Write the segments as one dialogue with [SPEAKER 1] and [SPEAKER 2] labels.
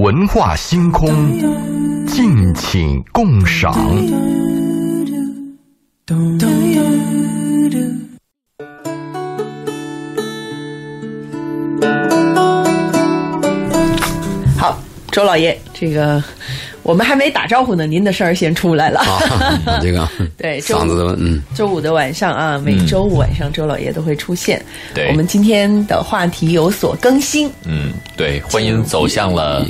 [SPEAKER 1] 文化星空，敬请共赏。
[SPEAKER 2] 好，周老爷，这个我们还没打招呼呢，您的事儿先出来了。
[SPEAKER 3] 啊，这个
[SPEAKER 2] 对，周
[SPEAKER 3] 嗓子都嗯，
[SPEAKER 2] 周五的晚上啊，每周五晚上周老爷都会出现。
[SPEAKER 4] 对
[SPEAKER 2] 我们今天的话题有所更新，
[SPEAKER 4] 嗯，对，婚姻走向了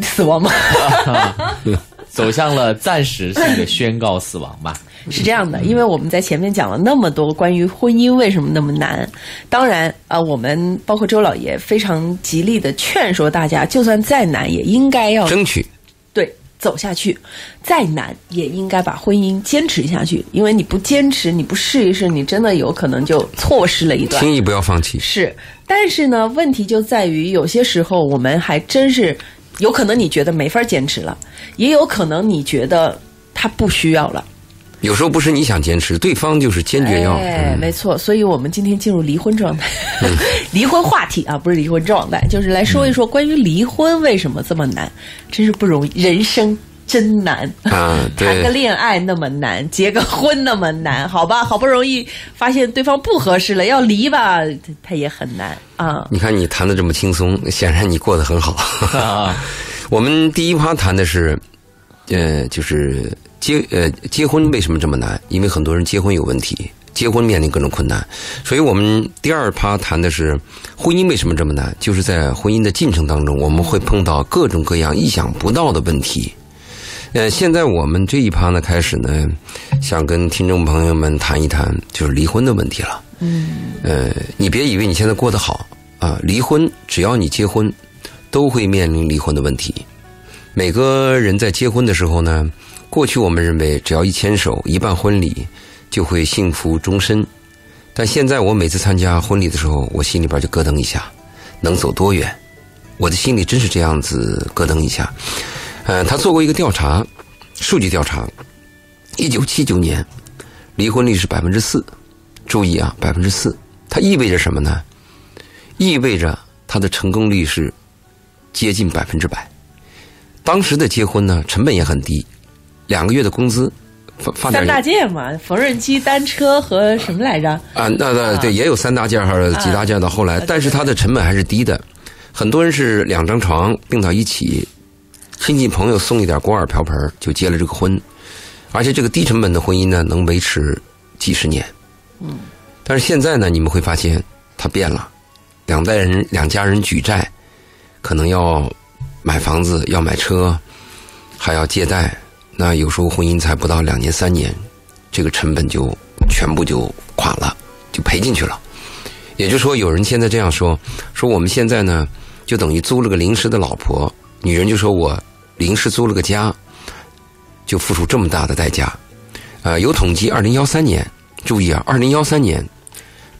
[SPEAKER 2] 死亡吗？
[SPEAKER 4] 走向了暂时性的宣告死亡吧。
[SPEAKER 2] 是这样的，因为我们在前面讲了那么多关于婚姻为什么那么难，当然啊、我们包括周老爷非常极力的劝说大家，就算再难，也应该要
[SPEAKER 3] 争取
[SPEAKER 2] 对走下去，再难也应该把婚姻坚持下去，因为你不坚持，你不试一试，你真的有可能就错失了一段。
[SPEAKER 3] 轻易不要放弃。
[SPEAKER 2] 是，但是呢，问题就在于有些时候我们还真是有可能你觉得没法坚持了，也有可能你觉得他不需要了。
[SPEAKER 3] 有时候不是你想坚持，对方就是坚决要。
[SPEAKER 2] 哎，
[SPEAKER 3] 嗯
[SPEAKER 2] 没错，所以我们今天进入离婚状态，离婚话题啊，不是离婚状态，就是来说一说关于离婚为什么这么难，真是不容易，人生真难。
[SPEAKER 3] 啊，
[SPEAKER 2] 谈个，恋爱那么难，结个婚那么难，好吧，好不容易发现对方不合适了，要离吧，他也很难啊。
[SPEAKER 3] 你看你谈的这么轻松，显然你过得很好。
[SPEAKER 4] 啊，
[SPEAKER 3] 我们第一趴谈的是，呃，就是结呃结婚为什么这么难？因为很多人结婚有问题，结婚面临各种困难，所以我们第二趴谈的是婚姻为什么这么难？就是在婚姻的进程当中，我们会碰到各种各样意想不到的问题。呃，现在我们这一趴呢，开始呢，想跟听众朋友们谈一谈，就是离婚的问题了。嗯，呃，你别以为你现在过得好啊，离婚只要你结婚，都会面临离婚的问题。每个人在结婚的时候呢，过去我们认为只要一牵手、一办婚礼，就会幸福终身。但现在我每次参加婚礼的时候，我心里边就咯噔一下，能走多远？我的心里真是这样子咯噔一下。呃，他做过一个调查，数据调查，一九七九年离婚率是百分之四，注意啊，百分之四，它意味着什么呢？意味着它的成功率是接近百分之百。当时的结婚呢，成本也很低，两个月的工资发发
[SPEAKER 2] 大件嘛，缝纫机、单车和什么来着？
[SPEAKER 3] 啊，那那对也有三大件还是几大件到后来，但是它的成本还是低的。很多人是两张床并到一起，亲戚朋友送一点锅碗瓢盆就结了这个婚，而且这个低成本的婚姻呢，能维持几十年。嗯，但是现在呢，你们会发现它变了，两代人两家人举债，可能要买房子，要买车，还要借贷，那有时候婚姻才不到两年三年，这个成本就全部就垮了，就赔进去了。也就是说，有人现在这样说：说我们现在呢，就等于租了个临时的老婆，女人就说我临时租了个家，就付出这么大的代价。呃，有统计，二零幺三年，注意啊，二零幺三年，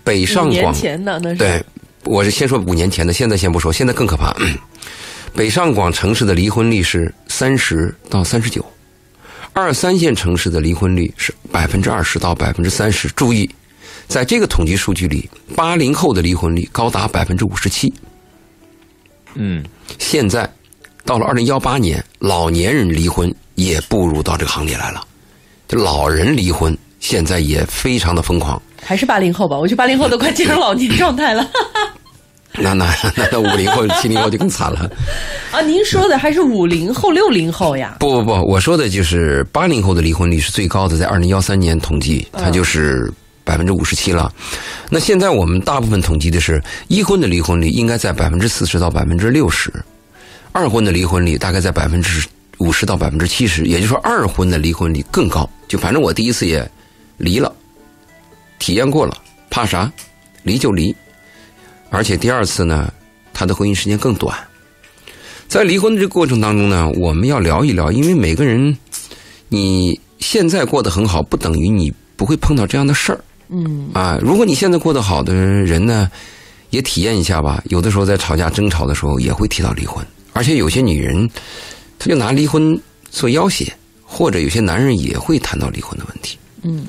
[SPEAKER 3] 北上广
[SPEAKER 2] 前的那是
[SPEAKER 3] 对，我是先说五年前的，现在先不说，现在更可怕。北上广城市的离婚率是三十到三十九，二三线城市的离婚率是百分之二十到百分之三十。注意，在这个统计数据里，八零后的离婚率高达百分之五十七。
[SPEAKER 4] 嗯，
[SPEAKER 3] 现在到了二零幺八年，老年人离婚也步入到这个行列来了，就老人离婚现在也非常的疯狂。
[SPEAKER 2] 还是八零后吧？我觉得八零后都快进入老年状态了
[SPEAKER 3] 那那那那五零后、七零后就更惨了。
[SPEAKER 2] 啊！您说的还是五零后、六零后呀？
[SPEAKER 3] 不不不，我说的就是八零后的离婚率是最高的，在二零幺三年统计，它就是百分之五十七了。那现在我们大部分统计的是一婚的离婚率应该在百分之四十到百分之六十，二婚的离婚率大概在百分之五十到百分之七十，也就是说二婚的离婚率更高。就反正我第一次也离了，体验过了，怕啥？离就离。而且第二次呢，他的婚姻时间更短。在离婚的这个过程当中呢，我们要聊一聊，因为每个人，你现在过得很好，不等于你不会碰到这样的事儿。嗯啊，如果你现在过得好的人呢，也体验一下吧。有的时候在吵架争吵的时候，也会提到离婚，而且有些女人，她就拿离婚做要挟，或者有些男人也会谈到离婚的问题。
[SPEAKER 2] 嗯，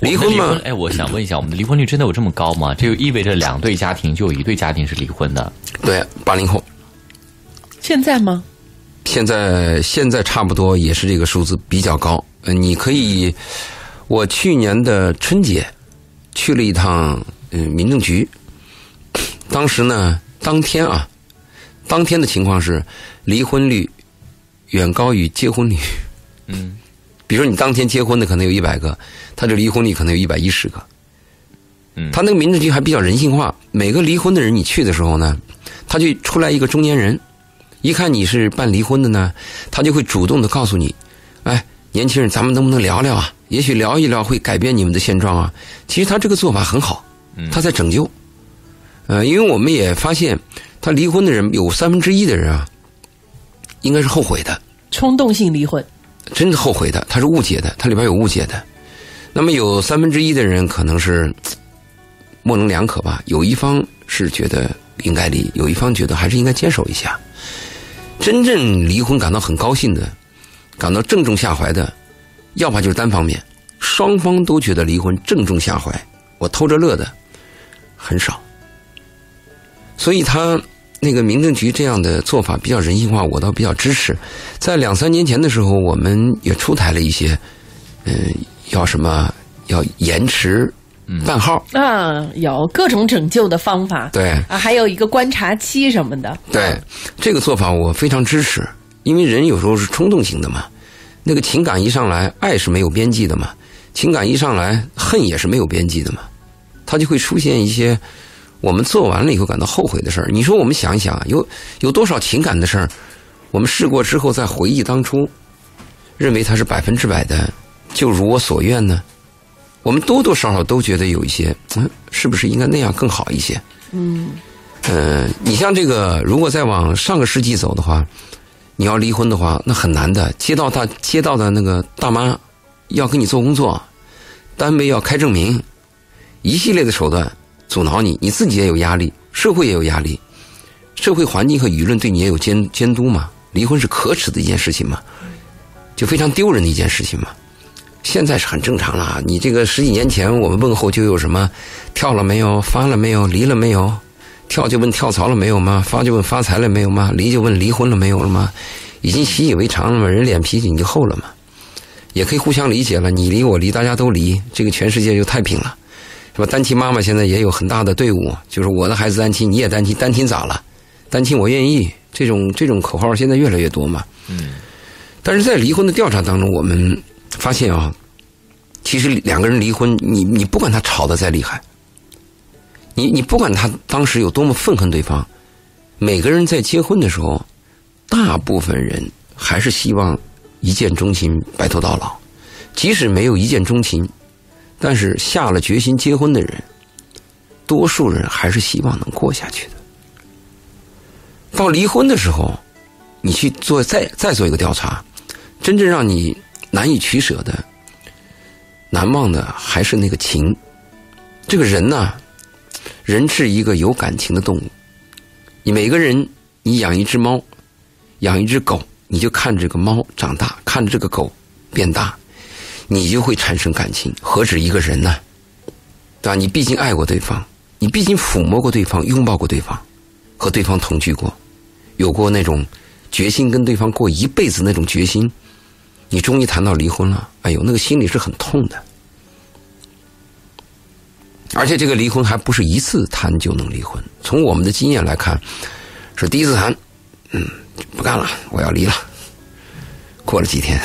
[SPEAKER 3] 离婚吗，
[SPEAKER 4] 哎，我想问一下，我们的离婚率真的有这么高吗？这就意味着两对家庭就有一对家庭是离婚的。
[SPEAKER 3] 对，八零后，
[SPEAKER 2] 现在吗？
[SPEAKER 3] 现在现在差不多也是这个数字比较高。呃，你可以，我去年的春节去了一趟嗯民政局，当时呢当天啊，当天的情况是离婚率远高于结婚率。
[SPEAKER 4] 嗯，
[SPEAKER 3] 比如说你当天结婚的可能有一百个，他这离婚率可能有一百一十个。
[SPEAKER 4] 嗯
[SPEAKER 3] 他那个民政局还比较人性化，每个离婚的人你去的时候呢，他就出来一个中年人，一看你是办离婚的呢，他就会主动的告诉你，哎，年轻人，咱们能不能聊聊啊？也许聊一聊会改变你们的现状啊。其实他这个做法很好，他在拯救。呃，因为我们也发现，他离婚的人有三分之一的人啊，应该是后悔的。
[SPEAKER 2] 冲动性离婚，
[SPEAKER 3] 真的后悔的，他是误解的，他里边有误解的。那么有三分之一的人可能是模棱两可吧，有一方是觉得应该离，有一方觉得还是应该坚守一下。真正离婚感到很高兴的，感到正中下怀的，要么就是单方面，双方都觉得离婚正中下怀，我偷着乐的很少。所以他那个民政局这样的做法比较人性化，我倒比较支持。在两三年前的时候，我们也出台了一些，嗯、要什么要延迟办号，
[SPEAKER 2] 啊，有各种拯救的方法。
[SPEAKER 3] 对
[SPEAKER 2] 啊，还有一个观察期什么的。
[SPEAKER 3] 对，这个做法我非常支持，因为人有时候是冲动型的嘛，那个情感一上来，爱是没有边际的嘛，情感一上来，恨也是没有边际的嘛，它就会出现一些我们做完了以后感到后悔的事儿。你说我们想一想，有有多少情感的事儿，我们试过之后再回忆当初，认为它是百分之百的，就如我所愿呢？我们多多少少都觉得有一些，嗯，是不是应该那样更好一些？嗯呃，你像这个，如果再往上个世纪走的话，你要离婚的话，那很难的。街道大街道的那个大妈要给你做工作，单位要开证明，一系列的手段阻挠你，你自己也有压力，社会也有压力，社会环境和舆论对你也有监监督嘛。离婚是可耻的一件事情嘛，就非常丢人的一件事情嘛。现在是很正常了，你这个十几年前我们问候就有什么跳了没有，发了没有，离了没有。跳就问跳槽了没有吗？发就问发财了没有吗？离就问离婚了没有了吗？已经习以为常了嘛，人脸皮已经厚了嘛，也可以互相理解了。你离我离，大家都离，这个全世界就太平了，是吧？单亲妈妈现在也有很大的队伍，就是我的孩子单亲，你也单亲，单亲咋了？单亲我愿意，这种这种口号现在越来越多嘛。
[SPEAKER 4] 嗯。
[SPEAKER 3] 但是在离婚的调查当中，我们发现啊，其实两个人离婚，你你不管他吵得再厉害。你你不管他当时有多么愤恨对方，每个人在结婚的时候，大部分人还是希望一见钟情，白头到老。即使没有一见钟情，但是下了决心结婚的人，多数人还是希望能过下去的。到离婚的时候，你去做再再做一个调查，真正让你难以取舍的、难忘的，还是那个情。这个人呢？人是一个有感情的动物，你每个人，你养一只猫，养一只狗，你就看这个猫长大，看着这个狗变大，你就会产生感情。何止一个人呢？对吧？你毕竟爱过对方，你毕竟抚摸过对方，拥抱过对方，和对方同居过，有过那种决心跟对方过一辈子那种决心，你终于谈到离婚了，哎呦，那个心里是很痛的。而且这个离婚还不是一次谈就能离婚。从我们的经验来看，是第一次谈，嗯，不干了，我要离了。过了几天，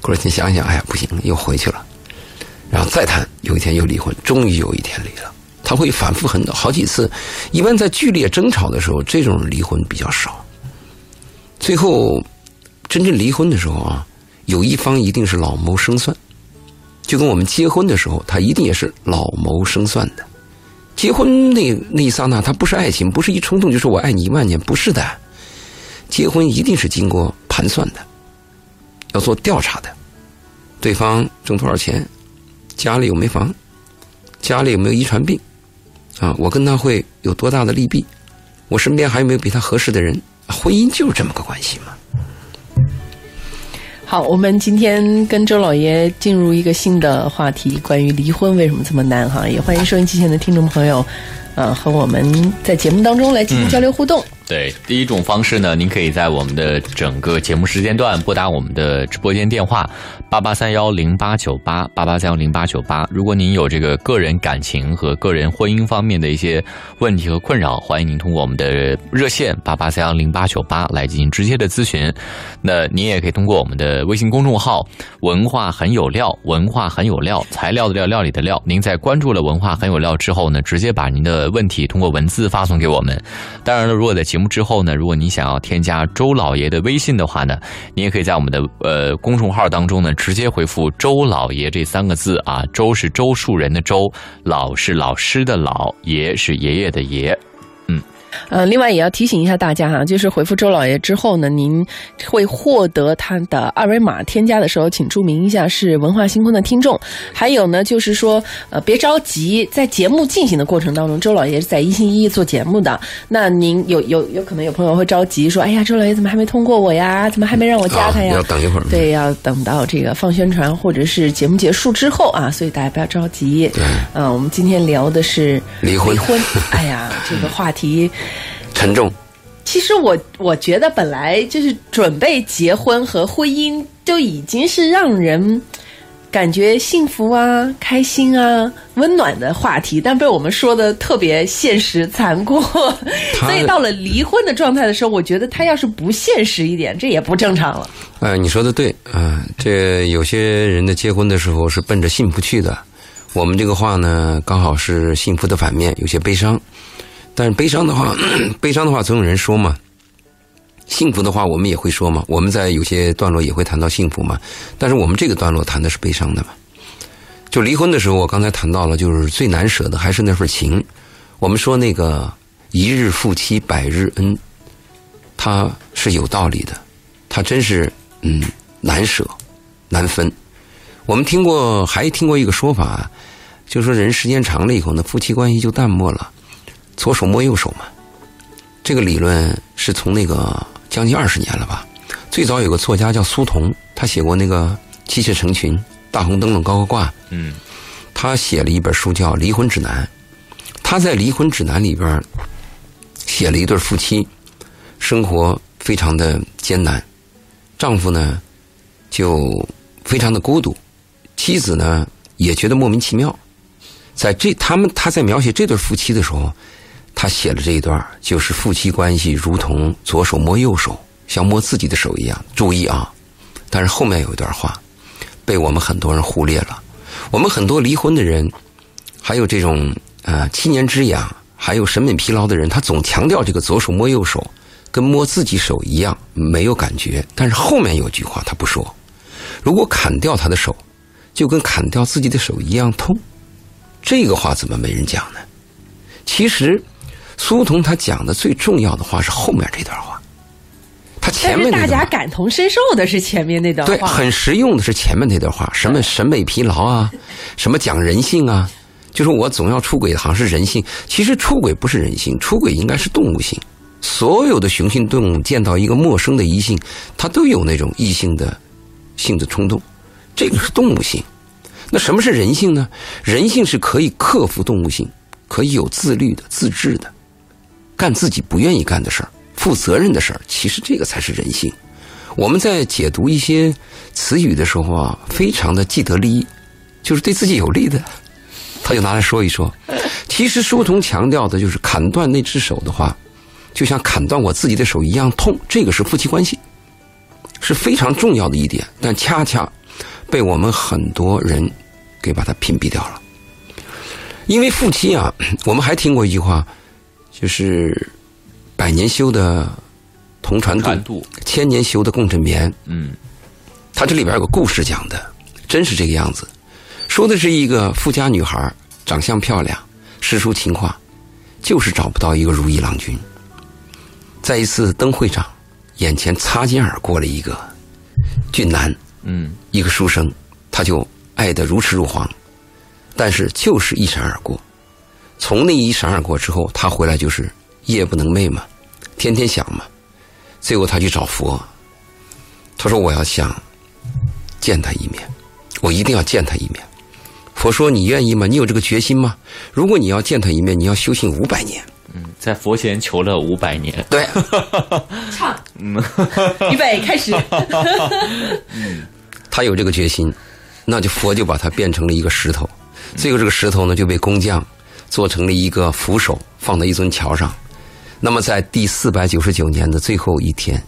[SPEAKER 3] 过了几天想想，哎呀，不行，又回去了。然后再谈，有一天又离婚，终于有一天离了。他会反复很多好几次。一般在剧烈争吵的时候，这种离婚比较少。最后真正离婚的时候啊，有一方一定是老谋深算。就跟我们结婚的时候，他一定也是老谋深算的。结婚那那一刹那，他不是爱情，不是一冲动就说我爱你一万年，不是的。结婚一定是经过盘算的，要做调查的。对方挣多少钱，家里有没房，家里有没有遗传病，啊，我跟他会有多大的利弊，我身边还有没有比他合适的人？婚姻就是这么个关系嘛。
[SPEAKER 2] 好，我们今天跟周老爷进入一个新的话题，关于离婚为什么这么难哈？也欢迎收音机前的听众朋友，呃，和我们在节目当中来进行交流互动。
[SPEAKER 4] 对，第一种方式呢，您可以在我们的整个节目时间段拨打我们的直播间电话八八三幺零八九八八八三幺零八九八。如果您有这个个人感情和个人婚姻方面的一些问题和困扰，欢迎您通过我们的热线八八三幺零八九八来进行直接的咨询。那您也可以通过我们的微信公众号“文化很有料”，文化很有料，材料的料，料理的料。您在关注了“文化很有料”之后呢，直接把您的问题通过文字发送给我们。当然了，如果在节目之后呢，如果您想要添加周老爷的微信的话呢，您也可以在我们的呃公众号当中呢，直接回复“周老爷”这三个字啊，周是周树人的周，老是老师的老，爷是爷爷的爷。
[SPEAKER 2] 呃，另外也要提醒一下大家哈，就是回复周老爷之后呢，您会获得他的二维码，添加的时候请注明一下是文化星空的听众。还有呢，就是说呃别着急，在节目进行的过程当中，周老爷是在一心一意做节目的。那您有有有可能有朋友会着急说，哎呀，周老爷怎么还没通过我呀？怎么还没让我加他呀？
[SPEAKER 3] 啊要等一会儿
[SPEAKER 2] 对，要等到这个放宣传或者是节目结束之后啊，所以大家不要着急。
[SPEAKER 3] 对
[SPEAKER 2] 嗯，我们今天聊的是
[SPEAKER 3] 离婚
[SPEAKER 2] 离婚，哎呀，这个话题。
[SPEAKER 3] 沉重。
[SPEAKER 2] 其实我我觉得本来就是准备结婚和婚姻就已经是让人感觉幸福啊、开心啊、温暖的话题，但被我们说的特别现实残酷，所以到了离婚的状态的时候，我觉得他要是不现实一点，这也不正常了。
[SPEAKER 3] 呃，你说的对啊、这有些人的结婚的时候是奔着幸福去的，我们这个话呢，刚好是幸福的反面，有些悲伤。但是悲伤的话，悲伤的话总有人说嘛。幸福的话，我们也会说嘛。我们在有些段落也会谈到幸福嘛。但是我们这个段落谈的是悲伤的嘛。就离婚的时候，我刚才谈到了，就是最难舍的还是那份情。我们说那个一日夫妻百日恩，它是有道理的，它真是嗯难舍难分。我们听过，还听过一个说法，就说人时间长了以后呢，夫妻关系就淡漠了，左手摸右手嘛。这个理论是从那个将近二十年了吧。最早有个作家叫苏童，他写过那个《妻妾成群》《大红灯笼高高挂》，
[SPEAKER 4] 嗯，
[SPEAKER 3] 他写了一本书叫《离婚指南》。他在《离婚指南》里边写了一对夫妻，生活非常的艰难，丈夫呢就非常的孤独，妻子呢也觉得莫名其妙。在这他们他在描写这对夫妻的时候，他写了这一段，就是夫妻关系如同左手摸右手，像摸自己的手一样。注意啊！但是后面有一段话被我们很多人忽略了。我们很多离婚的人，还有这种呃七年之痒，还有审美疲劳的人，他总强调这个左手摸右手，跟摸自己手一样没有感觉。但是后面有句话他不说：如果砍掉他的手，就跟砍掉自己的手一样痛。这个话怎么没人讲呢？其实，苏童他讲的最重要的话是后面这段话，他前面大
[SPEAKER 2] 家感同身受的是前面那段话
[SPEAKER 3] 对，
[SPEAKER 2] 话，
[SPEAKER 3] 很实用的是前面那段话，什么审美疲劳啊，什么讲人性啊，就是我总要出轨，好像是人性。其实出轨不是人性，出轨应该是动物性。所有的雄性动物见到一个陌生的异性，它都有那种异性的性的冲动，这个是动物性。那什么是人性呢？人性是可以克服动物性，可以有自律的、自制的，干自己不愿意干的事儿，负责任的事儿。其实这个才是人性。我们在解读一些词语的时候啊，非常的既得利益，就是对自己有利的，他就拿来说一说。其实书童强调的就是砍断那只手的话，就像砍断我自己的手一样痛，这个是夫妻关系，是非常重要的一点，但恰恰被我们很多人给把它屏蔽掉了。因为夫妻啊，我们还听过一句话，就是百年修的同船渡，
[SPEAKER 4] 渡，
[SPEAKER 3] 千年修的共枕眠。
[SPEAKER 4] 嗯，
[SPEAKER 3] 它这里边有个故事讲的，真是这个样子。说的是一个富家女孩，长相漂亮，诗书情话，就是找不到一个如意郎君。在一次灯会上，眼前擦肩而过了一个俊男，
[SPEAKER 4] 嗯，
[SPEAKER 3] 一个书生，他就爱得如痴如狂，但是就是一闪而过。从那一闪而过之后，他回来就是夜不能寐嘛，天天想嘛。最后他去找佛，他说我要想见他一面，我一定要见他一面。佛说你愿意吗？你有这个决心吗？如果你要见他一面，你要修行五百年。
[SPEAKER 4] 嗯在佛前求了五百年。
[SPEAKER 3] 对，
[SPEAKER 2] 唱，预备开始。
[SPEAKER 3] 他有这个决心，那就佛就把他变成了一个石头，最后这个石头呢就被工匠做成了一个扶手，放在一尊桥上。那么在第四百九十九年的最后一天，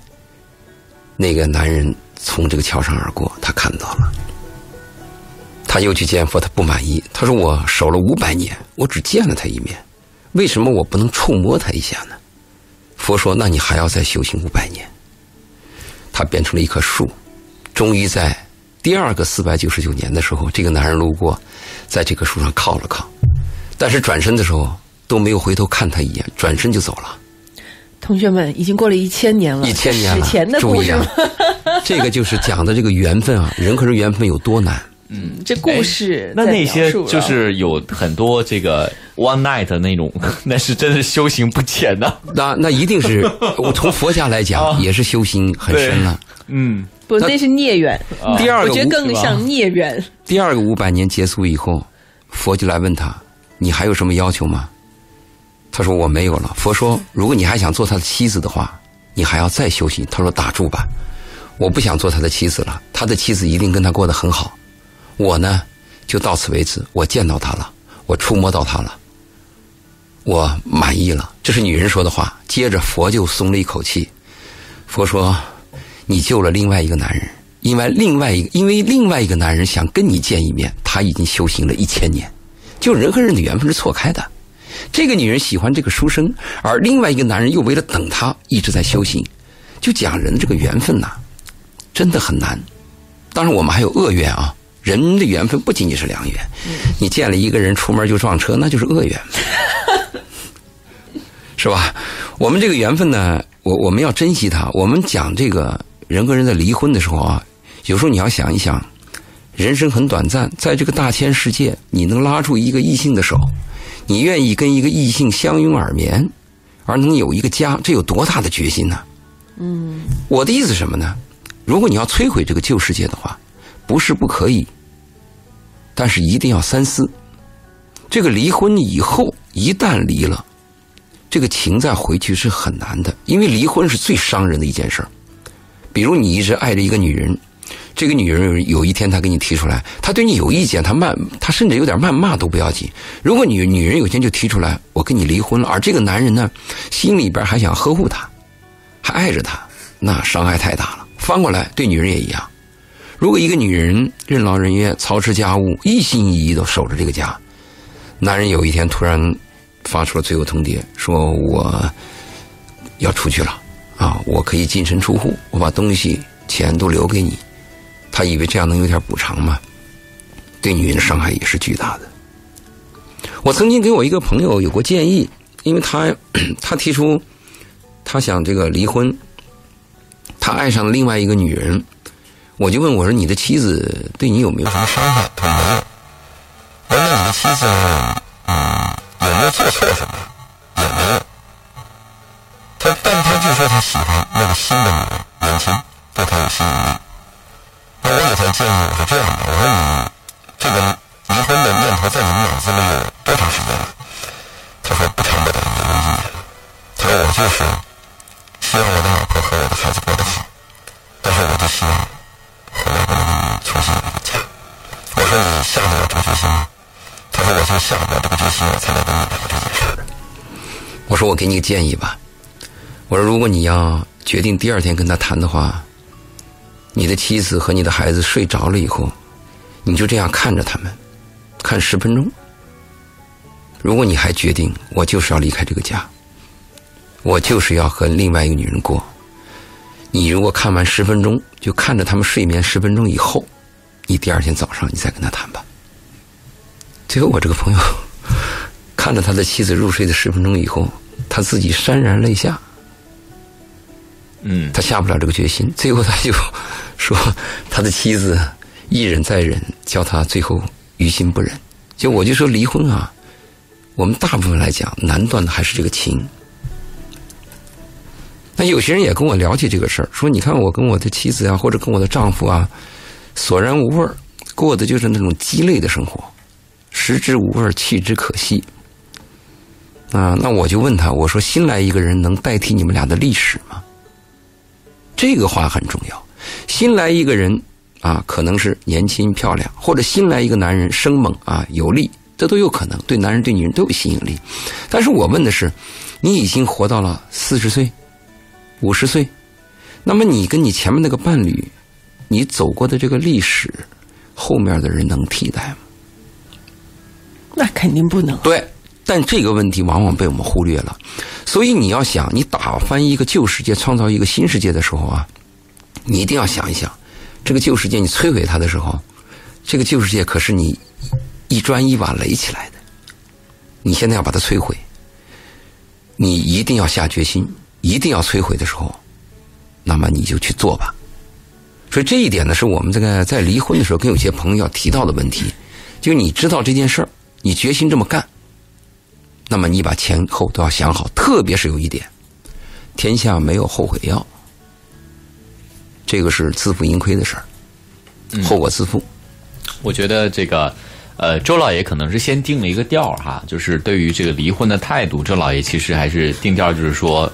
[SPEAKER 3] 那个男人从这个桥上而过，他看到了，他又去见佛，他不满意，他说：“我守了五百年，我只见了他一面，为什么我不能触摸他一下呢？”佛说：“那你还要再修行五百年。”他变成了一棵树，终于在。第二个四百九十九年的时候，这个男人路过，在这棵树上靠了靠，但是转身的时候都没有回头看他一眼，转身就走了。
[SPEAKER 2] 同学们，已经过了一千年了，
[SPEAKER 3] 一千年了，
[SPEAKER 2] 史前的故事。
[SPEAKER 3] 这个就是讲的这个缘分啊，人和人缘分有多难。
[SPEAKER 2] 嗯，这故事
[SPEAKER 4] 那那些就是有很多这个 one night 的那种，那是真是修行不浅呐。
[SPEAKER 3] 那那一定是 我从佛家来讲，也是修行很深了。
[SPEAKER 4] 嗯。
[SPEAKER 2] 不，那是孽缘。
[SPEAKER 3] 第二个，
[SPEAKER 2] 我觉得更像孽缘。
[SPEAKER 3] 第二个五百年结束以后，佛就来问他：“你还有什么要求吗？”他说：“我没有了。”佛说：“如果你还想做他的妻子的话，你还要再修行。”他说：“打住吧，我不想做他的妻子了。他的妻子一定跟他过得很好。我呢，就到此为止。我见到他了，我触摸到他了，我满意了。”这是女人说的话。接着佛就松了一口气。佛说。你救了另外一个男人，因为另外一个，因为另外一个男人想跟你见一面，他已经修行了一千年。就人和人的缘分是错开的，这个女人喜欢这个书生，而另外一个男人又为了等她一直在修行。就讲人这个缘分呐，真的很难。当然，我们还有恶缘啊。人的缘分不仅仅是良缘，你见了一个人出门就撞车，那就是恶缘，是吧？我们这个缘分呢，我我们要珍惜它。我们讲这个。人和人在离婚的时候啊，有时候你要想一想，人生很短暂，在这个大千世界，你能拉住一个异性的手，你愿意跟一个异性相拥而眠，而能有一个家，这有多大的决心呢？嗯，我的意思什么呢？如果你要摧毁这个旧世界的话，不是不可以，但是一定要三思。这个离婚以后，一旦离了，这个情再回去是很难的，因为离婚是最伤人的一件事儿。比如你一直爱着一个女人，这个女人有一天她给你提出来，她对你有意见，她谩，她甚至有点谩骂都不要紧。如果女女人有一天就提出来，我跟你离婚了，而这个男人呢，心里边还想呵护她，还爱着她，那伤害太大了。翻过来对女人也一样，如果一个女人任劳任怨，操持家务，一心一意的守着这个家，男人有一天突然发出了最后通牒，说我要出去了。啊，我可以净身出户，我把东西钱都留给你。他以为这样能有点补偿吗？对女人的伤害也是巨大的。我曾经给我一个朋友有过建议，因为他 他提出他想这个离婚，他爱上了另外一个女人，我就问我说：“你的妻子对你有没有什么伤害？”他说没有。我问你的妻子啊有没有做错什么？也没有。他，但他就说他喜欢那个新的女人，年轻，对他有吸引力。那我给他建议，我说这样的，我说你这个离婚的念头在你脑子里有多长时间了？他说不长不短，有一年。他说我就是希望我的老婆和我的孩子过得好，但是我就希望回来跟你重新有个家。我说你下得了这个决心吗？他说我就下不了这个决心，我才来跟你聊这件事。我说我给你个建议吧。我说：“如果你要决定第二天跟他谈的话，你的妻子和你的孩子睡着了以后，你就这样看着他们，看十分钟。如果你还决定我就是要离开这个家，我就是要和另外一个女人过，你如果看完十分钟，就看着他们睡眠十分钟以后，你第二天早上你再跟他谈吧。”最后，我这个朋友 看着他的妻子入睡的十分钟以后，他自己潸然泪下。
[SPEAKER 4] 嗯，
[SPEAKER 3] 他下不了这个决心，最后他就说他的妻子一忍再忍，叫他最后于心不忍。就我就说离婚啊，我们大部分来讲难断的还是这个情。那有些人也跟我聊起这个事儿，说你看我跟我的妻子啊，或者跟我的丈夫啊，索然无味儿，过的就是那种鸡肋的生活，食之无味，弃之可惜。啊，那我就问他，我说新来一个人能代替你们俩的历史吗？这个话很重要。新来一个人啊，可能是年轻漂亮，或者新来一个男人生猛啊有力，这都有可能，对男人对女人都有吸引力。但是我问的是，你已经活到了四十岁、五十岁，那么你跟你前面那个伴侣，你走过的这个历史，后面的人能替代吗？
[SPEAKER 2] 那肯定不能。
[SPEAKER 3] 对，但这个问题往往被我们忽略了。所以你要想，你打翻一个旧世界，创造一个新世界的时候啊，你一定要想一想，这个旧世界你摧毁它的时候，这个旧世界可是你一砖一瓦垒起来的。你现在要把它摧毁，你一定要下决心，一定要摧毁的时候，那么你就去做吧。所以这一点呢，是我们这个在离婚的时候跟有些朋友要提到的问题，就你知道这件事儿，你决心这么干。那么你把前后都要想好，特别是有一点，天下没有后悔药，这个是自负盈亏的事儿，后果自负。
[SPEAKER 4] 我觉得这个，呃，周老爷可能是先定了一个调儿哈，就是对于这个离婚的态度，周老爷其实还是定调，就是说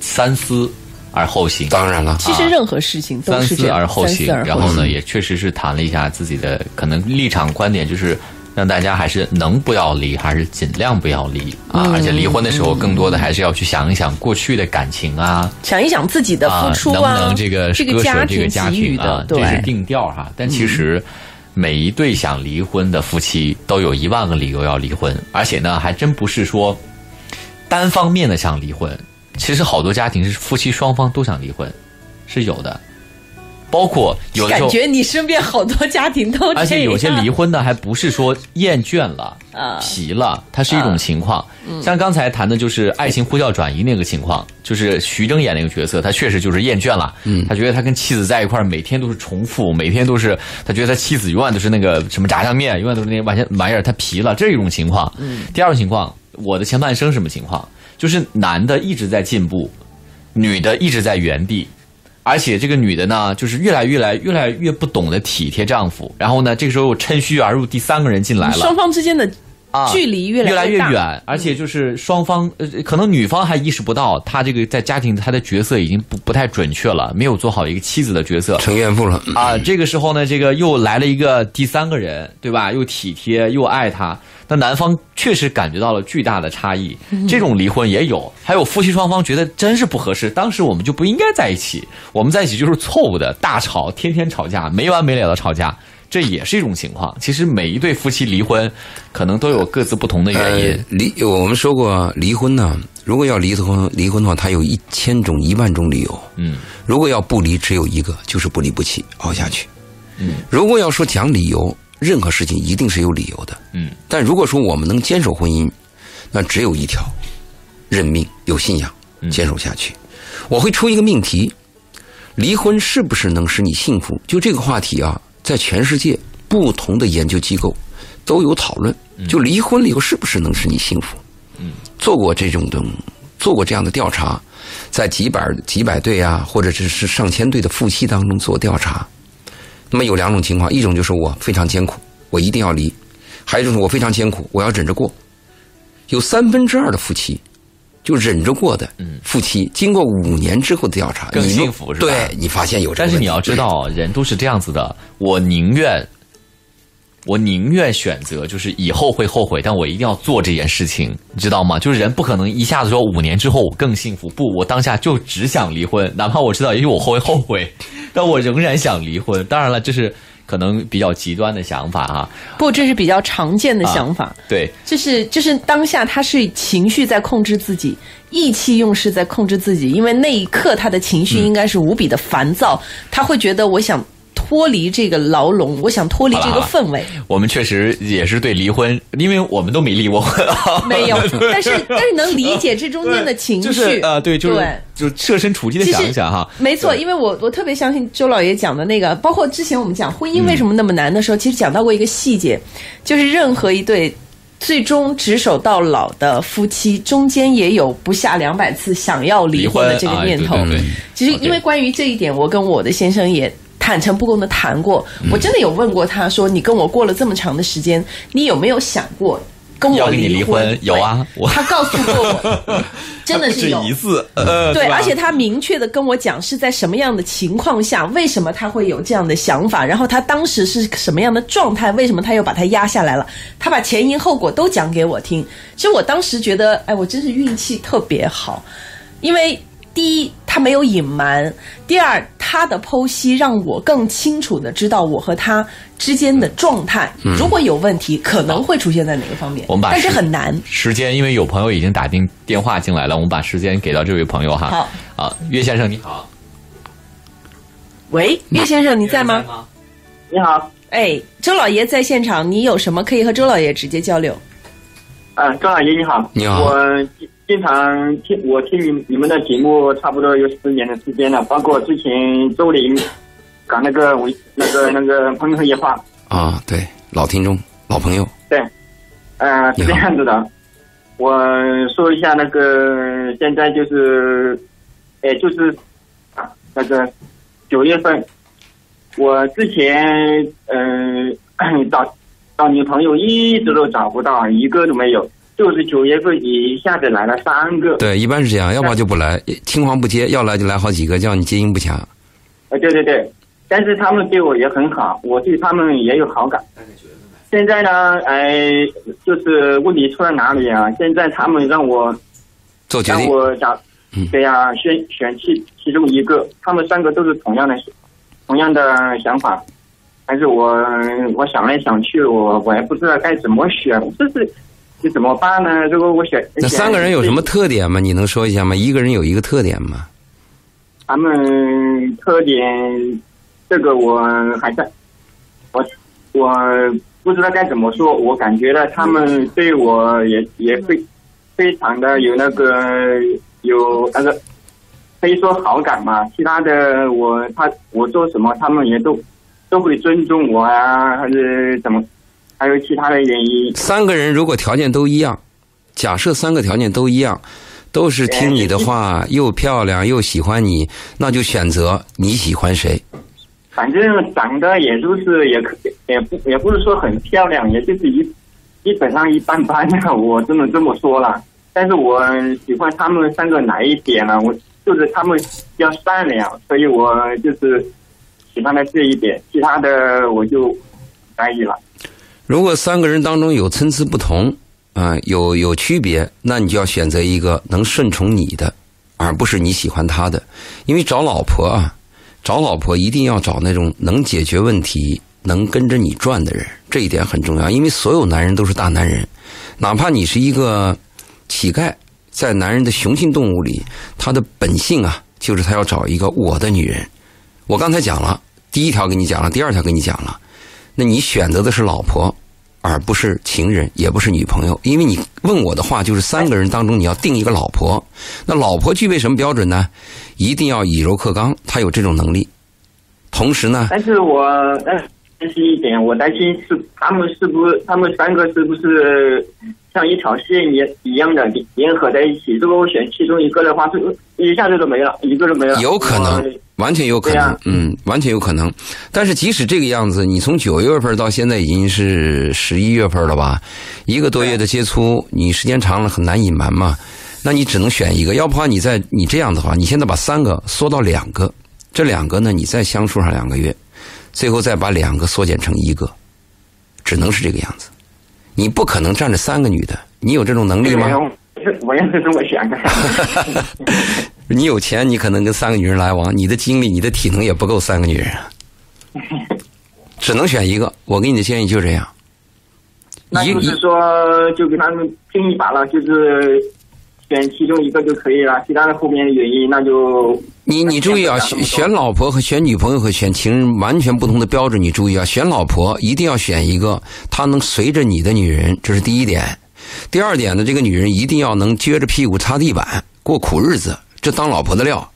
[SPEAKER 4] 三思而后行。
[SPEAKER 3] 当然了，
[SPEAKER 2] 其实任何事情都
[SPEAKER 4] 三思而后行，然后呢，也确实是谈了一下自己的可能立场观点，就是让大家还是能不要离，还是尽量不要离啊。而且离婚的时候，更多的还是要去想一想过去的感情啊，
[SPEAKER 2] 想一想自己的
[SPEAKER 4] 啊
[SPEAKER 2] 付出啊
[SPEAKER 4] 能不能这个
[SPEAKER 2] 这
[SPEAKER 4] 割舍这个家
[SPEAKER 2] 庭
[SPEAKER 4] 啊
[SPEAKER 2] 的，，
[SPEAKER 4] 这是定调哈。但其实每一对想离婚的夫妻都有一万个理由要离婚，而且呢，还真不是说单方面的想离婚。其实好多家庭是夫妻双方都想离婚，是有的，包括有的时候。
[SPEAKER 2] 感觉你身边好多家庭都 这样，
[SPEAKER 4] 而且有些离婚的还不是说厌倦了、
[SPEAKER 2] 啊
[SPEAKER 4] 疲了，它是一种情况。像刚才谈的就是爱情呼叫转移那个情况，就是徐峥演那个角色，他确实就是厌倦了。嗯，他觉得他跟妻子在一块儿，每天都是重复，每天都是他觉得他妻子永远都是那个什么炸酱面，永远都是那玩意玩意儿，他疲了，这是一种情况。嗯，第二种情况，我的前半生什么情况？就是男的一直在进步，女的一直在原地。而且这个女的呢，就是越来越来越来越不懂得体贴丈夫，然后呢，这个时候又趁虚而入，第三个人进来了，
[SPEAKER 2] 双方之间的
[SPEAKER 4] 啊，
[SPEAKER 2] 距离越来
[SPEAKER 4] 越远，而且就是双方呃，可能女方还意识不到，她这个在家庭她的角色已经不不太准确了，没有做好一个妻子的角色。
[SPEAKER 3] 成怨妇了。
[SPEAKER 4] 啊，这个时候呢，这个又来了一个第三个人，对吧？又体贴又爱她，那男方确实感觉到了巨大的差异。这种离婚也有，还有夫妻双方觉得真是不合适，当时我们就不应该在一起，我们在一起就是错误的，大吵，天天吵架，没完没了的吵架。这也是一种情况。其实每一对夫妻离婚，可能都有各自不同的原因。
[SPEAKER 3] 呃、离我们说过离婚呢，如果要离婚离婚的话，它有一千种一万种理由。
[SPEAKER 4] 嗯，
[SPEAKER 3] 如果要不离，只有一个，就是不离不弃，熬下去。
[SPEAKER 4] 嗯，
[SPEAKER 3] 如果要说讲理由，任何事情一定是有理由的。
[SPEAKER 4] 嗯，
[SPEAKER 3] 但如果说我们能坚守婚姻，那只有一条：认命，有信仰，坚守下去。我会出一个命题：离婚是不是能使你幸福？就这个话题啊。在全世界不同的研究机构都有讨论，就离婚了以后是不是能使你幸福？
[SPEAKER 4] 嗯，
[SPEAKER 3] 做过这种的，做过这样的调查，在几百几百对啊，或者是是上千对的夫妻当中做调查。那么有两种情况，一种就是我非常艰苦，我一定要离；还有一种是我非常艰苦，我要忍着过。有三分之二的夫妻就忍着过的夫妻，经过五年之后的调查，
[SPEAKER 4] 更幸福是吧？
[SPEAKER 3] 对你发现有这个，
[SPEAKER 4] 但是你要知道，人都是这样子的。我宁愿，我宁愿选择就是以后会后悔，但我一定要做这件事情，你知道吗？就是人不可能一下子说五年之后我更幸福，不，我当下就只想离婚，哪怕我知道也许我会后悔，但我仍然想离婚。当然了，这是可能比较极端的想法哈。
[SPEAKER 2] 不，这是比较常见的想法。
[SPEAKER 4] 啊、对，
[SPEAKER 2] 就是就是当下他是情绪在控制自己，意气用事在控制自己，因为那一刻他的情绪应该是无比的烦躁，嗯、他会觉得我想。脱离这个牢笼，我想脱离这个氛围。
[SPEAKER 4] 我们确实也是对离婚，因为我们都没离过婚，
[SPEAKER 2] 没有。但是但是能理解这中间的情绪，
[SPEAKER 4] 就是呃，对，就是对就设身处地的想一想哈。
[SPEAKER 2] 没错，因为我我特别相信周老爷讲的那个，包括之前我们讲婚姻为什么那么难的时候，嗯、其实讲到过一个细节，就是任何一对最终执手到老的夫妻，中间也有不下两百次想要离婚的这个念头。其实因为关于这一点，我跟我的先生也。坦诚不公的谈过，我真的有问过他说：“你跟我过了这么长的时间，你有没有想过，跟我
[SPEAKER 4] 离
[SPEAKER 2] 婚？
[SPEAKER 4] 婚，有啊，我
[SPEAKER 2] 他告诉过我，真的是有。
[SPEAKER 4] 一次，呃，
[SPEAKER 2] 对，而且他明确的跟我讲是在什么样的情况下，为什么他会有这样的想法，然后他当时是什么样的状态，为什么他又把他压下来了，他把前因后果都讲给我听。其实我当时觉得，哎，我真是运气特别好，因为第一他没有隐瞒，第二他的剖析让我更清楚的知道我和他之间的状态，如果有问题，可能会出现在哪个方面，
[SPEAKER 4] 我们把
[SPEAKER 2] 但是
[SPEAKER 4] 时
[SPEAKER 2] 很难。
[SPEAKER 4] 时间，因为有朋友已经打进电话进来了，我们把时间给到这位朋友哈。
[SPEAKER 2] 好，
[SPEAKER 4] 啊，岳先生你好，
[SPEAKER 2] 喂，岳先生你在吗？
[SPEAKER 5] 你好，
[SPEAKER 2] 哎，周老爷在现场，你有什么可以和周老爷直接交流？
[SPEAKER 5] 嗯，周老爷你好，
[SPEAKER 3] 你好
[SPEAKER 5] 我经经常听我听你你们的节目，差不多有十年的时间了，包括之前周玲搞那个维那个那个朋友夜话，
[SPEAKER 3] 啊，对，老听众、老朋友，
[SPEAKER 5] 对，呃，是这样子的，我说一下那个现在就是，哎，就是啊那个九月份，我之前嗯、呃、找找女朋友一直都找不到，一个都没有，就是九月份一下子来了三个，
[SPEAKER 3] 对，一般是这样，要不然就不来，青黄不接，要来就来好几个，叫你接应不暇。
[SPEAKER 5] 啊，对对对，但是他们对我也很好，我对他们也有好感。现在呢，哎，就是问题出在哪里啊？现在他们让我让
[SPEAKER 3] 做决定，
[SPEAKER 5] 我找
[SPEAKER 3] 嗯，
[SPEAKER 5] 对呀、选选其其中一个，他们三个都是同样的同样的想法，但是我我想来想去，我我也不知道该怎么选，这是这怎么办呢？如果我选
[SPEAKER 3] 那三个人有什么？特点吗？你能说一下吗？一个人有一个特点吗？
[SPEAKER 5] 他们特点，这个我还在，我我不知道该怎么说。我感觉到他们对我也也非非常的有那个有那个可以说好感嘛。其他的我他我做什么，他们也都都会尊重我啊，还是怎么？还有其他的原因。
[SPEAKER 3] 三个人如果条件都一样，假设三个条件都一样，都是听你的话，又漂亮又喜欢你，那就选择你喜欢谁。
[SPEAKER 5] 反正长得也就是也可也不也不是说很漂亮，也就是一基本上一般般的，我只能这么说了。但是我喜欢他们三个哪一点呢？我就是他们比较善良，所以我就是喜欢的这一点，其他的我就不在意了。
[SPEAKER 3] 如果三个人当中有参差不同，啊、有有区别，那你就要选择一个能顺从你的，而不是你喜欢他的。因为找老婆啊，找老婆一定要找那种能解决问题、能跟着你转的人，这一点很重要。因为所有男人都是大男人，哪怕你是一个乞丐，在男人的雄性动物里，他的本性啊，就是他要找一个我的女人。我刚才讲了，第一条给你讲了，第二条给你讲了。那你选择的是老婆，而不是情人，也不是女朋友。因为你问我的话，就是三个人当中你要定一个老婆。那老婆具备什么标准呢？一定要以柔克刚，她有这种能力。同时呢，
[SPEAKER 5] 但是我嗯担心一点，我担心是他们是不是他们三个是不是像一条线一一样的联联合在一起？如果我选其中一个的话，就一下子都没了，一个都没了。
[SPEAKER 3] 有可能
[SPEAKER 5] 我，
[SPEAKER 3] 完全有可能嗯，完全有可能。但是即使这个样子，你从九月份到现在已经是十一月份了吧？一个多月的接触，你时间长了很难隐瞒嘛。那你只能选一个，要不然你在你这样的话，你现在把三个缩到两个，这两个呢，你再相处上两个月，最后再把两个缩减成一个，只能是这个样子。你不可能站着三个女的，你有这种能力吗？
[SPEAKER 5] 我也是这么想的。
[SPEAKER 3] 你有钱，你可能跟三个女人来往，你的精力、你的体能也不够三个女人啊，只能选一个。我给你的建议就这样。
[SPEAKER 5] 那就是说，就给他们拼一把了，就是选其中一个就可以了，其他的后面的原因那就
[SPEAKER 3] 你你注意啊，选选老婆和选女朋友和选情人完全不同的标准。你注意啊，选老婆一定要选一个她能随着你的女人，这是第一点。第二点呢，这个女人一定要能撅着屁股擦地板过苦日子，这当老婆的料。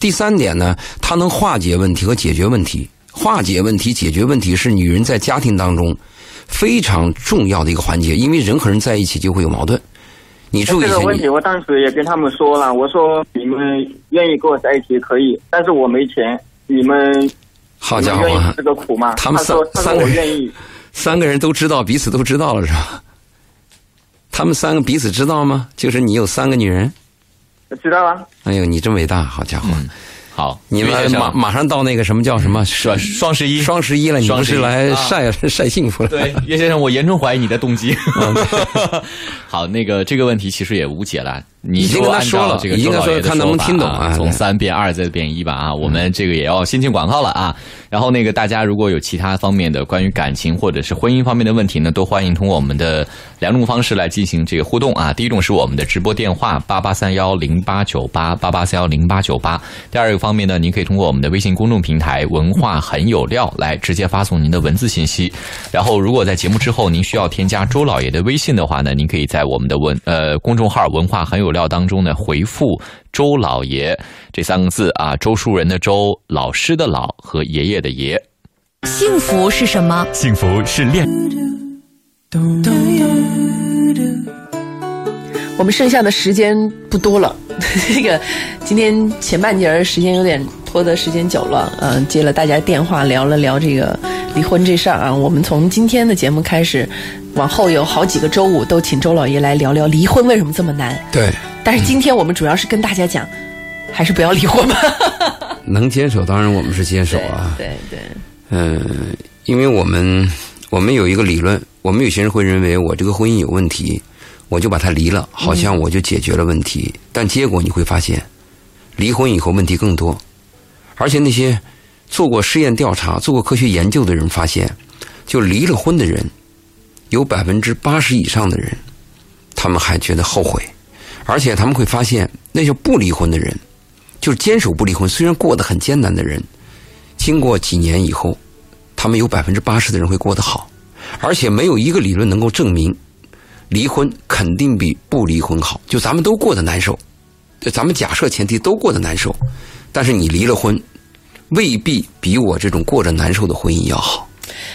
[SPEAKER 3] 第三点呢，她能化解问题和解决问题。化解问题、解决问题是女人在家庭当中非常重要的一个环节，因为人和人在一起就会有矛盾。你注意
[SPEAKER 5] 这个问题，我当时也跟他们说了，我说你们愿意跟我在一起可以，但是我没钱，你们
[SPEAKER 3] 好家伙
[SPEAKER 5] 这个苦吗？
[SPEAKER 3] 他们三三个人
[SPEAKER 5] 我愿意，
[SPEAKER 3] 三个人都知道，彼此都知道了是吧？他们三个彼此知道吗？就是你有三个女人。
[SPEAKER 5] 知道啊。
[SPEAKER 3] 哎呦，你真伟大，好家伙！
[SPEAKER 4] 好，
[SPEAKER 3] 你们马马。上到那个什么叫什么？
[SPEAKER 4] 双双十一，
[SPEAKER 3] 双十一了，你
[SPEAKER 4] 双十一。
[SPEAKER 3] 不是来
[SPEAKER 4] 啊。
[SPEAKER 3] 晒 晒幸福了？
[SPEAKER 4] 对，岳先生，我严重怀疑你的动机。好，那个这个问题其实也无解了，你
[SPEAKER 3] 已经跟他说了
[SPEAKER 4] 这个
[SPEAKER 3] 已经跟他说看能不能听懂啊对
[SPEAKER 4] 从三变二再变一吧啊，我们这个也要先进广告了啊。然后那个大家如果有其他方面的关于感情或者是婚姻方面的问题呢，都欢迎通过我们的两种方式来进行这个互动啊。第一种是我们的直播电话八八三幺零八九八八八三幺零八九八，第二个方面呢，您可以通过我们的微信公众平台“文化很有料”来直接发送您的文字信息。然后，如果在节目之后您需要添加周老爷的微信的话呢，您可以在我们的文呃公众号“文化很有料”当中呢回复“周老爷”这三个字啊，周树人的周，老师的老和爷爷的爷。
[SPEAKER 6] 幸福是什么？
[SPEAKER 1] 幸福是恋。
[SPEAKER 2] 我们剩下的时间不多了，这个今天前半截时间有点拖的时间久了，嗯、接了大家电话聊了聊这个离婚这事儿啊。我们从今天的节目开始，往后有好几个周五都请周老爷来聊聊离婚为什么这么难。
[SPEAKER 3] 对，
[SPEAKER 2] 但是今天我们主要是跟大家讲，还是不要离婚吧。
[SPEAKER 3] 能坚守，当然我们是坚守啊。
[SPEAKER 2] 对对，
[SPEAKER 3] 嗯，因为我们我们有一个理论，我们有些人会认为我这个婚姻有问题，我就把它离了，好像我就解决了问题。但结果你会发现，离婚以后问题更多，而且那些做过实验调查、做过科学研究的人发现，就离了婚的人，有百分之八十以上的人，他们还觉得后悔，而且他们会发现，那些不离婚的人，就是坚守不离婚，虽然过得很艰难的人，经过几年以后，他们有百分之八十的人会过得好，而且没有一个理论能够证明离婚肯定比不离婚好。就咱们都过得难受，咱们假设前提都过得难受，但是你离了婚，未必比我这种过着难受的婚姻要好。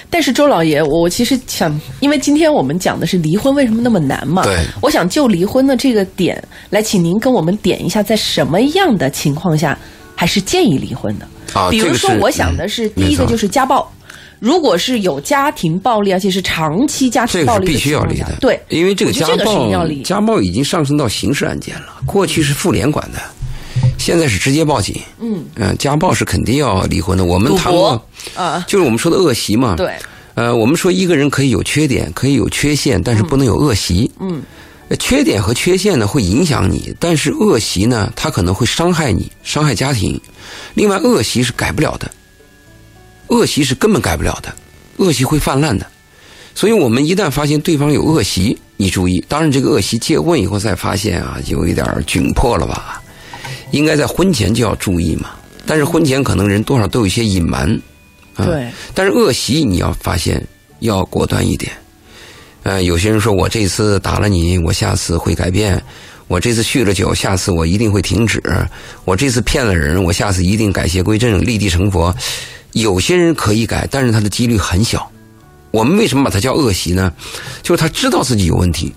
[SPEAKER 2] 但是周老爷，我其实想，因为今天我们讲的是离婚为什么那么难嘛，
[SPEAKER 3] 对。
[SPEAKER 2] 我想就离婚的这个点来，请您跟我们点一下，在什么样的情况下还是建议离婚的？
[SPEAKER 3] 啊
[SPEAKER 2] 比如说，我想的是，
[SPEAKER 3] 嗯
[SPEAKER 2] 第一个就是家暴。如果是有家庭暴力，而且是长期家庭暴力
[SPEAKER 3] 这个是必须要离的，
[SPEAKER 2] 对，
[SPEAKER 3] 因为这个家暴
[SPEAKER 2] 离，
[SPEAKER 3] 家暴已经上升到刑事案件了，过去是妇联管的，现在是直接报警。
[SPEAKER 2] 嗯，
[SPEAKER 3] 嗯，家暴是肯定要离婚的。我们谈过，
[SPEAKER 2] 啊，
[SPEAKER 3] 就是我们说的恶习嘛。
[SPEAKER 2] 对，
[SPEAKER 3] 呃，我们说一个人可以有缺点，可以有缺陷，但是不能有恶习。
[SPEAKER 2] 嗯，
[SPEAKER 3] 呃缺点和缺陷呢会影响你，但是恶习呢，它可能会伤害你，伤害家庭。另外，恶习是改不了的，恶习是根本改不了的，恶习会泛滥的。所以我们一旦发现对方有恶习，你注意，当然这个恶习结婚以后再发现啊，有一点儿窘迫了吧？应该在婚前就要注意嘛。但是婚前可能人多少都有一些隐瞒，啊、
[SPEAKER 2] 对，
[SPEAKER 3] 但是恶习你要发现要果断一点。呃，有些人说我这次打了你，我下次会改变；我这次酗了酒，下次我一定会停止；我这次骗了人，我下次一定改邪归正，立地成佛。有些人可以改，但是他的几率很小。我们为什么把它叫恶习呢？就是他知道自己有问题，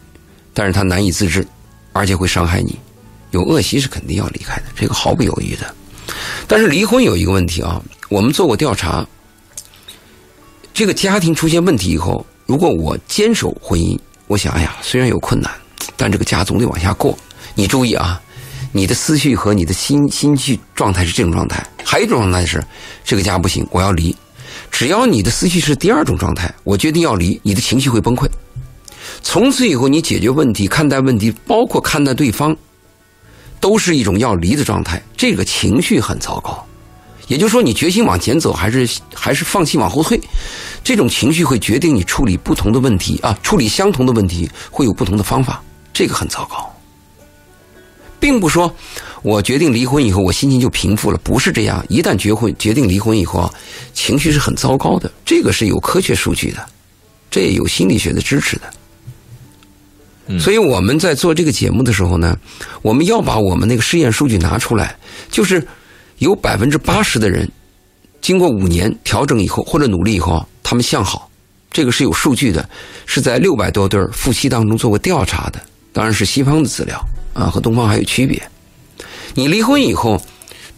[SPEAKER 3] 但是他难以自制，而且会伤害你。有恶习是肯定要离开的，这个毫不犹豫的。但是离婚有一个问题啊，我们做过调查，这个家庭出现问题以后，如果我坚守婚姻，我想，哎呀，虽然有困难，但这个家总得往下过。你注意啊，你的思绪和你的心心绪状态是这种状态，还有一种状态是这个家不行，我要离。只要你的思绪是第二种状态，我决定要离，你的情绪会崩溃。从此以后，你解决问题、看待问题，包括看待对方，都是一种要离的状态。这个情绪很糟糕。也就是说，你决心往前走，还是还是放弃往后退，这种情绪会决定你处理不同的问题啊，处理相同的问题会有不同的方法，这个很糟糕。并不说我决定离婚以后，我心情就平复了，不是这样。一旦结婚决定离婚以后啊，情绪是很糟糕的，这个是有科学数据的，这也有心理学的支持的。所以我们在做这个节目的时候呢，我们要把我们那个试验数据拿出来，就是有百分之八十的人，经过五年调整以后或者努力以后，他们向好，这个是有数据的，是在六百多对夫妻当中做过调查的，当然是西方的资料啊，和东方还有区别。你离婚以后，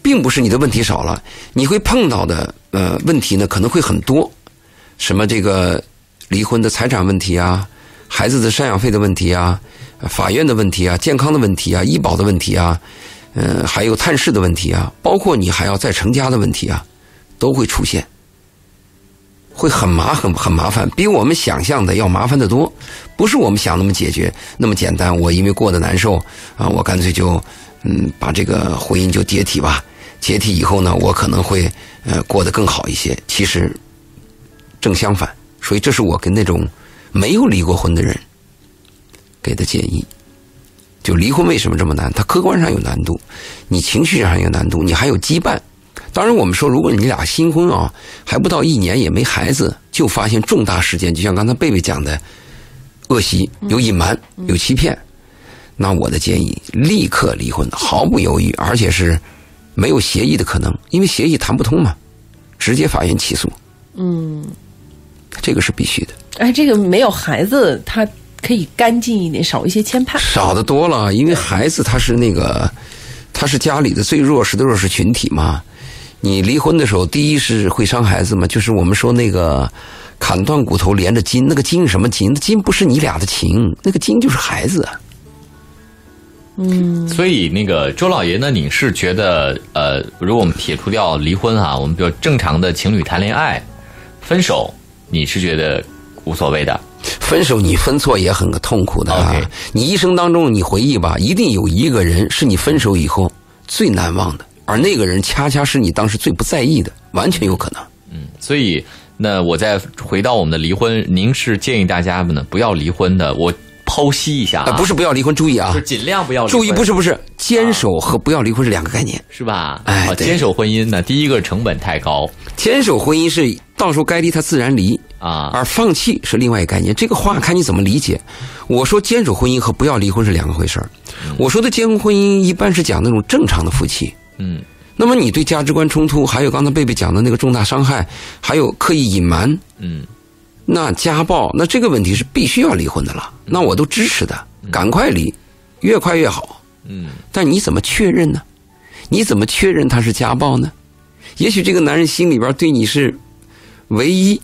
[SPEAKER 3] 并不是你的问题少了，你会碰到的呃问题呢可能会很多，什么这个离婚的财产问题啊，孩子的赡养费的问题啊，法院的问题啊、健康的问题啊、医保的问题啊，呃，还有探视的问题啊，包括你还要再成家的问题啊，都会出现，会很麻很很麻烦，比我们想象的要麻烦得多。不是我们想那么解决那么简单。我因为过得难受啊，我干脆就嗯把这个婚姻就解体吧。解体以后呢，我可能会呃过得更好一些。其实正相反，所以这是我跟那种没有离过婚的人给的建议。就离婚为什么这么难？它客观上有难度，你情绪上有难度，你还有羁绊。当然，我们说，如果你俩新婚啊，还不到一年也没孩子，就发现重大事件，就像刚才贝贝讲的，恶习、有隐瞒、有欺骗，那我的建议立刻离婚，毫不犹豫，而且是没有协议的可能，因为协议谈不通嘛，直接法院起诉，
[SPEAKER 2] 嗯，
[SPEAKER 3] 这个是必须的。
[SPEAKER 2] 哎，这个没有孩子，他可以干净一点，少一些牵绊。
[SPEAKER 3] 少的多了，因为孩子他是那个，他是家里的最弱势的弱势群体嘛。你离婚的时候，第一是会伤孩子嘛，就是我们说那个砍断骨头连着筋，那个筋什么筋？那筋不是你俩的情，那个筋就是孩子。
[SPEAKER 2] 嗯，
[SPEAKER 4] 所以那个周老爷呢，你是觉得呃，如果我们撇除掉离婚啊，我们比如正常的情侣谈恋爱，分手，你是觉得无所谓的？
[SPEAKER 3] 分手你分错也很痛苦的啊！你一生当中你回忆吧，一定有一个人是你分手以后最难忘的，而那个人恰恰是你当时最不在意的，完全有可能。
[SPEAKER 4] 嗯所以，那我再回到我们的离婚，您是建议大家呢不要离婚的？我剖析一下
[SPEAKER 3] 啊，
[SPEAKER 4] 啊，
[SPEAKER 3] 不是不要离婚，注意啊
[SPEAKER 4] 就，尽量不要
[SPEAKER 3] 注意不是不是，坚守和不要离婚是两个概念。
[SPEAKER 4] 是吧？
[SPEAKER 3] 哎
[SPEAKER 4] 坚守婚姻呢，第一个成本太高
[SPEAKER 3] 坚守婚姻是到时候该离他自然离，
[SPEAKER 4] 啊，
[SPEAKER 3] 而放弃是另外一个概念。这个话看你怎么理解。我说坚守婚姻和不要离婚是两个回事儿。我说的坚固婚姻一般是讲那种正常的夫妻。
[SPEAKER 4] 嗯
[SPEAKER 3] 那么你对价值观冲突，还有刚才贝贝讲的那个重大伤害，还有刻意隐瞒，
[SPEAKER 4] 嗯
[SPEAKER 3] 那家暴，那这个问题是必须要离婚的了。那我都支持的，赶快离，越快越好。
[SPEAKER 4] 嗯
[SPEAKER 3] 但你怎么确认呢？你怎么确认他是家暴呢？也许这个男人心里边对你是唯一，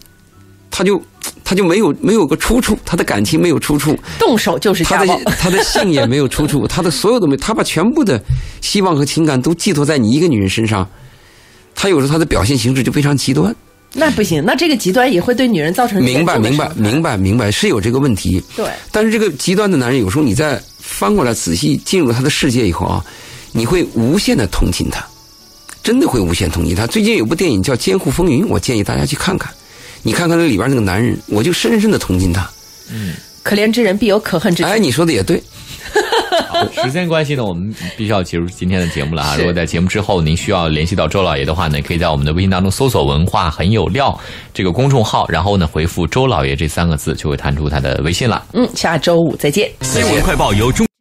[SPEAKER 3] 他就他就没有没有个出处，他的感情没有出处，
[SPEAKER 2] 动手就是
[SPEAKER 3] 他的
[SPEAKER 2] 家暴。
[SPEAKER 3] 他的性也没有出处，他的所有的没，他把全部的希望和情感都寄托在你一个女人身上，他有时候他的表现形式就非常极端。
[SPEAKER 2] 那不行，那这个极端也会对女人造成
[SPEAKER 3] 明白明白明白明白是有这个问题，
[SPEAKER 2] 对，
[SPEAKER 3] 但是这个极端的男人，有时候你再翻过来仔细进入他的世界以后啊，你会无限的同情他，真的会无限同情他。最近有部电影叫《监护风云》，我建议大家去看看。你看看那里边那个男人，我就深深的同情他。
[SPEAKER 2] 嗯可怜之人必有可恨之处。
[SPEAKER 3] 哎，你说的也对，
[SPEAKER 4] 好，时间关系呢，我们必须要结束今天的节目了啊！如果在节目之后您需要联系到周老爷的话呢，可以在我们的微信当中搜索“文化很有料”这个公众号，然后呢回复“周老爷”这三个字，就会弹出他的微信了。
[SPEAKER 2] 嗯，下周五再见。
[SPEAKER 1] 新闻快报由中。